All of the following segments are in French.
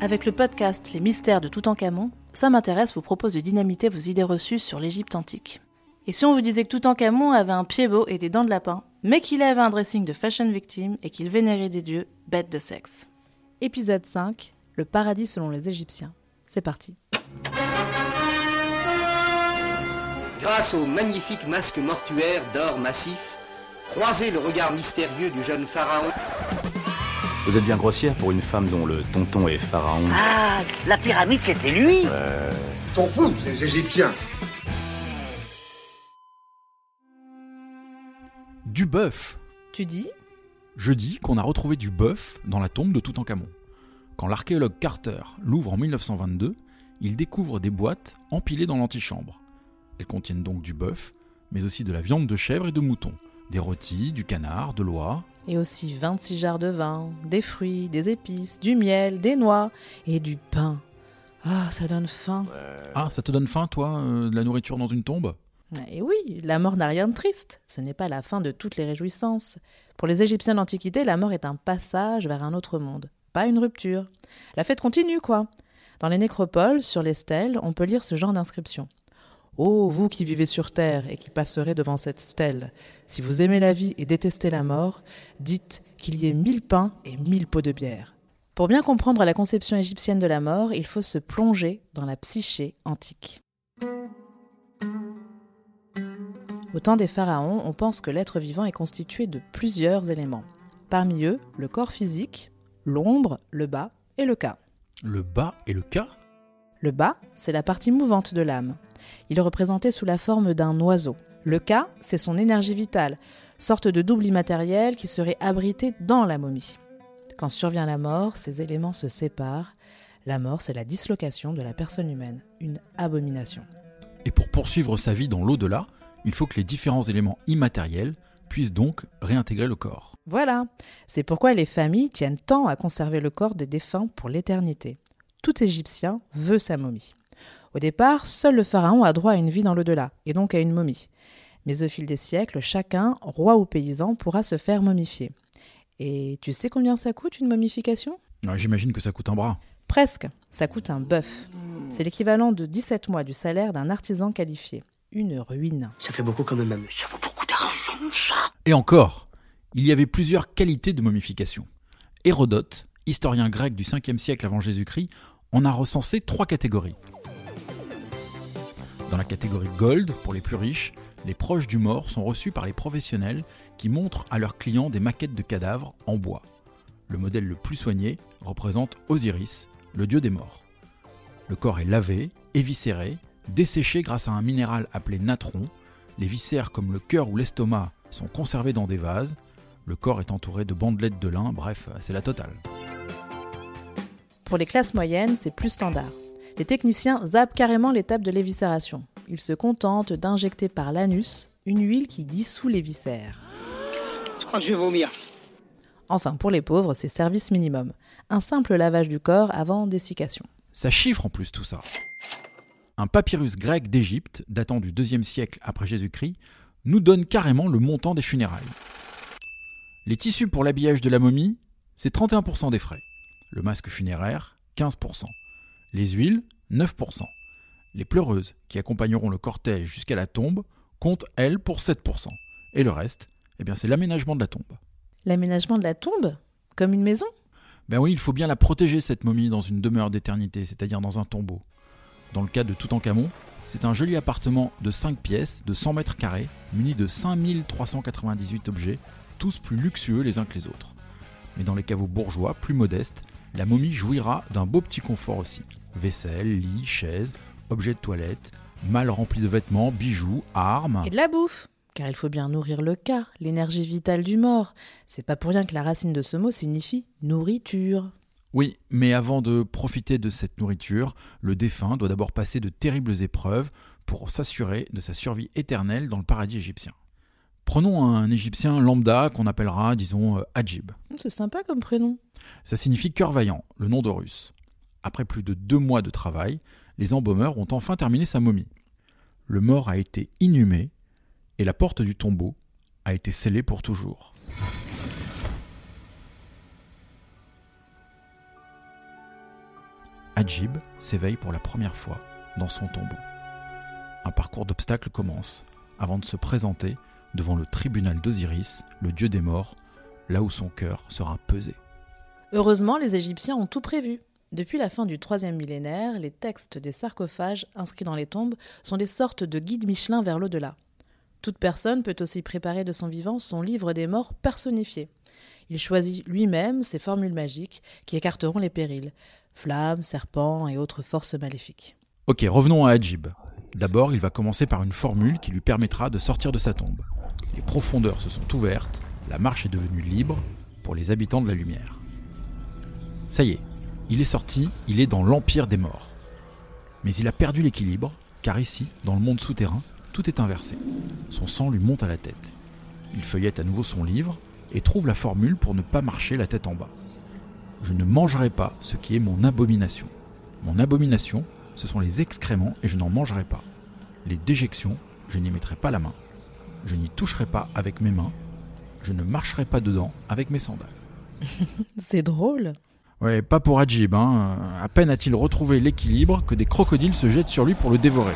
Avec le podcast Les mystères de Toutankhamon, ça m'intéresse vous propose de dynamiter vos idées reçues sur l'Égypte antique. Et si on vous disait que Toutankhamon avait un pied beau et des dents de lapin, mais qu'il avait un dressing de fashion victime et qu'il vénérait des dieux bêtes de sexe Épisode 5 Le paradis selon les Égyptiens. C'est parti. Grâce au magnifique masque mortuaire d'or massif, croisez le regard mystérieux du jeune pharaon. Vous êtes bien grossière pour une femme dont le tonton est pharaon. Ah, la pyramide, c'était lui Ils sont fous, ces Égyptiens. Du bœuf. Tu dis? Je dis qu'on a retrouvé du bœuf dans la tombe de Toutankhamon. Quand l'archéologue Carter l'ouvre en 1922, il découvre des boîtes empilées dans l'antichambre. Elles contiennent donc du bœuf, mais aussi de la viande de chèvre et de mouton, des rôtis, du canard, de l'oie. Et aussi 26 jarres de vin, des fruits, des épices, du miel, des noix et du pain. Ah, ça donne faim. Ah, ça te donne faim, toi, euh, de la nourriture dans une tombe? Et oui, la mort n'a rien de triste. Ce n'est pas la fin de toutes les réjouissances. Pour les Égyptiens d'Antiquité, la mort est un passage vers un autre monde, pas une rupture. La fête continue, quoi. Dans les nécropoles, sur les stèles, on peut lire ce genre d'inscription. Ô vous qui vivez sur terre et qui passerez devant cette stèle, si vous aimez la vie et détestez la mort, dites qu'il y ait mille pains et mille pots de bière. Pour bien comprendre la conception égyptienne de la mort, il faut se plonger dans la psyché antique. Au temps des pharaons, on pense que l'être vivant est constitué de plusieurs éléments. Parmi eux, le corps physique, l'ombre, le bas et le cas. Le bas et le cas? Le bas, c'est la partie mouvante de l'âme. Il est représenté sous la forme d'un oiseau. Le cas, c'est son énergie vitale, sorte de double immatériel qui serait abrité dans la momie. Quand survient la mort, ces éléments se séparent. La mort, c'est la dislocation de la personne humaine, une abomination. Et pour poursuivre sa vie dans l'au-delà, il faut que les différents éléments immatériels puissent donc réintégrer le corps. Voilà, c'est pourquoi les familles tiennent tant à conserver le corps des défunts pour l'éternité. Tout Égyptien veut sa momie. Au départ, seul le pharaon a droit à une vie dans l'au-delà, et donc à une momie. Mais au fil des siècles, chacun, roi ou paysan, pourra se faire momifier. Et tu sais combien ça coûte une momification? Ah, J'imagine que ça coûte un bras. Presque, ça coûte un bœuf. C'est l'équivalent de 17 mois du salaire d'un artisan qualifié. Une ruine. Ça fait beaucoup quand même, mais ça vaut beaucoup d'argent, ça Et encore, il y avait plusieurs qualités de momification. Hérodote, historien grec du 5e siècle avant Jésus-Christ, en a recensé trois catégories. Dans la catégorie Gold, pour les plus riches, les proches du mort sont reçus par les professionnels qui montrent à leurs clients des maquettes de cadavres en bois. Le modèle le plus soigné représente Osiris, le dieu des morts. Le corps est lavé, éviscéré, desséché grâce à un minéral appelé natron. Les viscères comme le cœur ou l'estomac sont conservés dans des vases. Le corps est entouré de bandelettes de lin, bref, c'est la totale. Pour les classes moyennes, c'est plus standard. Les techniciens zappent carrément l'étape de l'éviscération. Ils se contentent d'injecter par l'anus une huile qui dissout les viscères. Je crois que je vais vomir. Enfin, pour les pauvres, c'est service minimum. Un simple lavage du corps avant dessiccation. Ça chiffre en plus tout ça. Un papyrus grec d'Égypte, datant du 2 siècle après Jésus-Christ, nous donne carrément le montant des funérailles. Les tissus pour l'habillage de la momie, c'est 31% des frais. Le masque funéraire, 15%. Les huiles, 9%. Les pleureuses, qui accompagneront le cortège jusqu'à la tombe, comptent, elles, pour 7%. Et le reste, eh bien, c'est l'aménagement de la tombe. L'aménagement de la tombe Comme une maison? Ben oui, il faut bien la protéger, cette momie, dans une demeure d'éternité, c'est-à-dire dans un tombeau. Dans le cas de Toutankhamon, c'est un joli appartement de 5 pièces, de 100 mètres carrés, muni de 5398 objets, tous plus luxueux les uns que les autres. Mais dans les caveaux bourgeois, plus modestes, la momie jouira d'un beau petit confort aussi. Vaisselle, lit, chaise, objets de toilette, mal remplis de vêtements, bijoux, armes. Et de la bouffe car il faut bien nourrir le cas, l'énergie vitale du mort. C'est pas pour rien que la racine de ce mot signifie nourriture. Oui, mais avant de profiter de cette nourriture, le défunt doit d'abord passer de terribles épreuves pour s'assurer de sa survie éternelle dans le paradis égyptien. Prenons un égyptien lambda qu'on appellera, disons, euh, Adjib. C'est sympa comme prénom. Ça signifie cœur vaillant, le nom de russe. Après plus de deux mois de travail, les embaumeurs ont enfin terminé sa momie. Le mort a été inhumé et la porte du tombeau a été scellée pour toujours. Ajib s'éveille pour la première fois dans son tombeau. Un parcours d'obstacles commence avant de se présenter devant le tribunal d'Osiris, le dieu des morts, là où son cœur sera pesé. Heureusement, les Égyptiens ont tout prévu. Depuis la fin du troisième millénaire, les textes des sarcophages inscrits dans les tombes sont des sortes de guides Michelin vers l'au-delà. Toute personne peut aussi préparer de son vivant son livre des morts personnifié. Il choisit lui-même ses formules magiques qui écarteront les périls flammes, serpents et autres forces maléfiques. Ok, revenons à Ajib. D'abord, il va commencer par une formule qui lui permettra de sortir de sa tombe. Les profondeurs se sont ouvertes, la marche est devenue libre pour les habitants de la lumière. Ça y est, il est sorti, il est dans l'empire des morts. Mais il a perdu l'équilibre, car ici, dans le monde souterrain, tout est inversé. Son sang lui monte à la tête. Il feuillette à nouveau son livre et trouve la formule pour ne pas marcher la tête en bas. Je ne mangerai pas ce qui est mon abomination. Mon abomination, ce sont les excréments et je n'en mangerai pas. Les déjections, je n'y mettrai pas la main. Je n'y toucherai pas avec mes mains. Je ne marcherai pas dedans avec mes sandales. C'est drôle. Ouais, pas pour Ajib. Hein. À peine a-t-il retrouvé l'équilibre que des crocodiles se jettent sur lui pour le dévorer.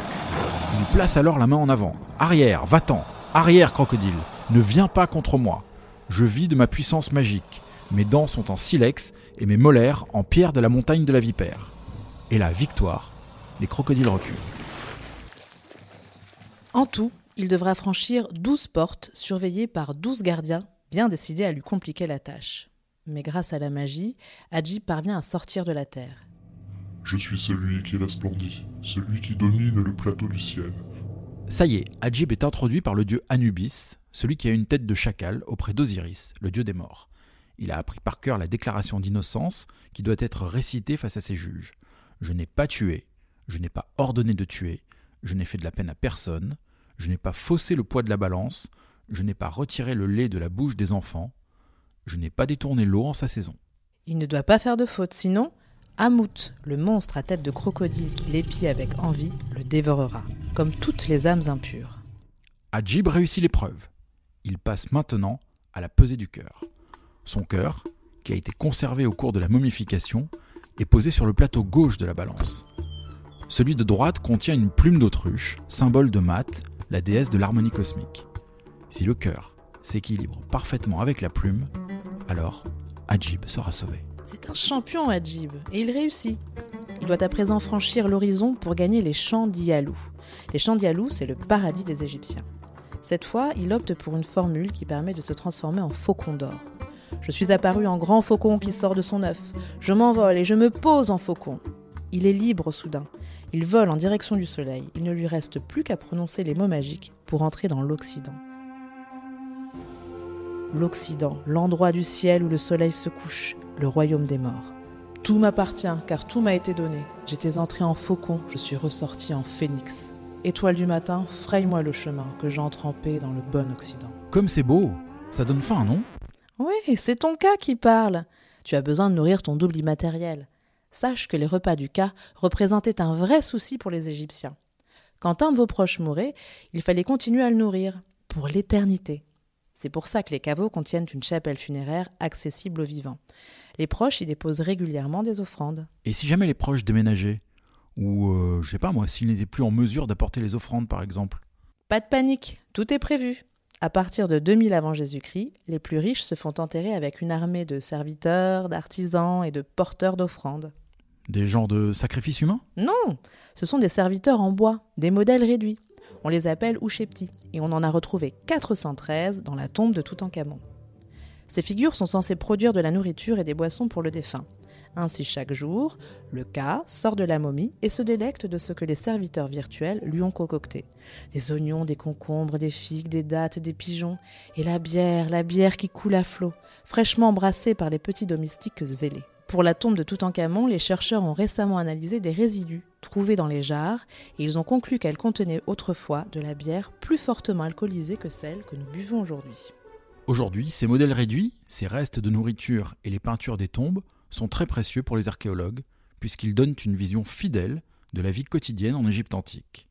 Il place alors la main en avant. Arrière, va-t'en. Arrière, crocodile. Ne viens pas contre moi. Je vis de ma puissance magique. Mes dents sont en silex et mes molaires en pierre de la montagne de la vipère. Et la victoire, les crocodiles reculent. En tout, il devra franchir douze portes surveillées par douze gardiens bien décidés à lui compliquer la tâche. Mais grâce à la magie, Hadji parvient à sortir de la terre. Je suis celui qui resplendit, celui qui domine le plateau du ciel. Ça y est, Adjib est introduit par le dieu Anubis, celui qui a une tête de chacal auprès d'Osiris, le dieu des morts. Il a appris par cœur la déclaration d'innocence qui doit être récitée face à ses juges. Je n'ai pas tué, je n'ai pas ordonné de tuer, je n'ai fait de la peine à personne, je n'ai pas faussé le poids de la balance, je n'ai pas retiré le lait de la bouche des enfants, je n'ai pas détourné l'eau en sa saison. Il ne doit pas faire de faute, sinon Hamout, le monstre à tête de crocodile qui l'épie avec envie, le dévorera, comme toutes les âmes impures. Adjib réussit l'épreuve. Il passe maintenant à la pesée du cœur. Son cœur, qui a été conservé au cours de la momification, est posé sur le plateau gauche de la balance. Celui de droite contient une plume d'autruche, symbole de Mat, la déesse de l'harmonie cosmique. Si le cœur s'équilibre parfaitement avec la plume, alors Adjib sera sauvé. C'est un champion, Adjib, et il réussit. Il doit à présent franchir l'horizon pour gagner les champs d'Ialou. Les champs d'Ialou, c'est le paradis des Égyptiens. Cette fois, il opte pour une formule qui permet de se transformer en faucon d'or. Je suis apparu en grand faucon qui sort de son œuf. Je m'envole et je me pose en faucon. Il est libre soudain. Il vole en direction du soleil. Il ne lui reste plus qu'à prononcer les mots magiques pour entrer dans l'Occident. L'Occident, l'endroit du ciel où le soleil se couche, le royaume des morts. Tout m'appartient, car tout m'a été donné. J'étais entré en faucon, je suis ressorti en phénix. Étoile du matin, fraye-moi le chemin, que j'entre en paix dans le bon Occident. Comme c'est beau, ça donne faim, non? Oui, c'est ton cas qui parle. Tu as besoin de nourrir ton double immatériel. Sache que les repas du cas représentaient un vrai souci pour les Égyptiens. Quand un de vos proches mourait, il fallait continuer à le nourrir, pour l'éternité. C'est pour ça que les caveaux contiennent une chapelle funéraire accessible aux vivants. Les proches y déposent régulièrement des offrandes. Et si jamais les proches déménageaient Ou, euh, je sais pas moi, s'ils n'étaient plus en mesure d'apporter les offrandes par exemple Pas de panique, tout est prévu. À partir de 2000 avant Jésus-Christ, les plus riches se font enterrer avec une armée de serviteurs, d'artisans et de porteurs d'offrandes. Des genres de sacrifices humains Non, ce sont des serviteurs en bois, des modèles réduits. On les appelle Ouchepti, et on en a retrouvé 413 dans la tombe de Toutankhamon. Ces figures sont censées produire de la nourriture et des boissons pour le défunt. Ainsi, chaque jour, le cas sort de la momie et se délecte de ce que les serviteurs virtuels lui ont concocté. Des oignons, des concombres, des figues, des dattes, des pigeons, et la bière, la bière qui coule à flot, fraîchement brassée par les petits domestiques zélés. Pour la tombe de Toutankhamon, les chercheurs ont récemment analysé des résidus trouvés dans les jarres et ils ont conclu qu'elle contenait autrefois de la bière plus fortement alcoolisée que celle que nous buvons aujourd'hui. Aujourd'hui, ces modèles réduits, ces restes de nourriture et les peintures des tombes sont très précieux pour les archéologues, puisqu'ils donnent une vision fidèle de la vie quotidienne en Égypte antique.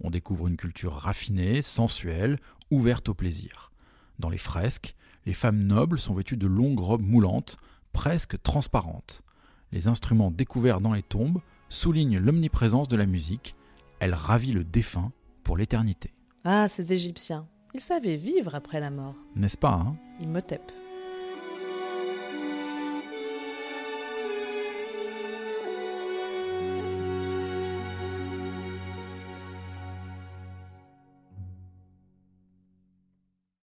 On découvre une culture raffinée, sensuelle, ouverte au plaisir. Dans les fresques, les femmes nobles sont vêtues de longues robes moulantes, presque transparentes. Les instruments découverts dans les tombes soulignent l'omniprésence de la musique. Elle ravit le défunt pour l'éternité. Ah, ces Égyptiens. Ils savaient vivre après la mort. N'est-ce pas hein? Imhotep.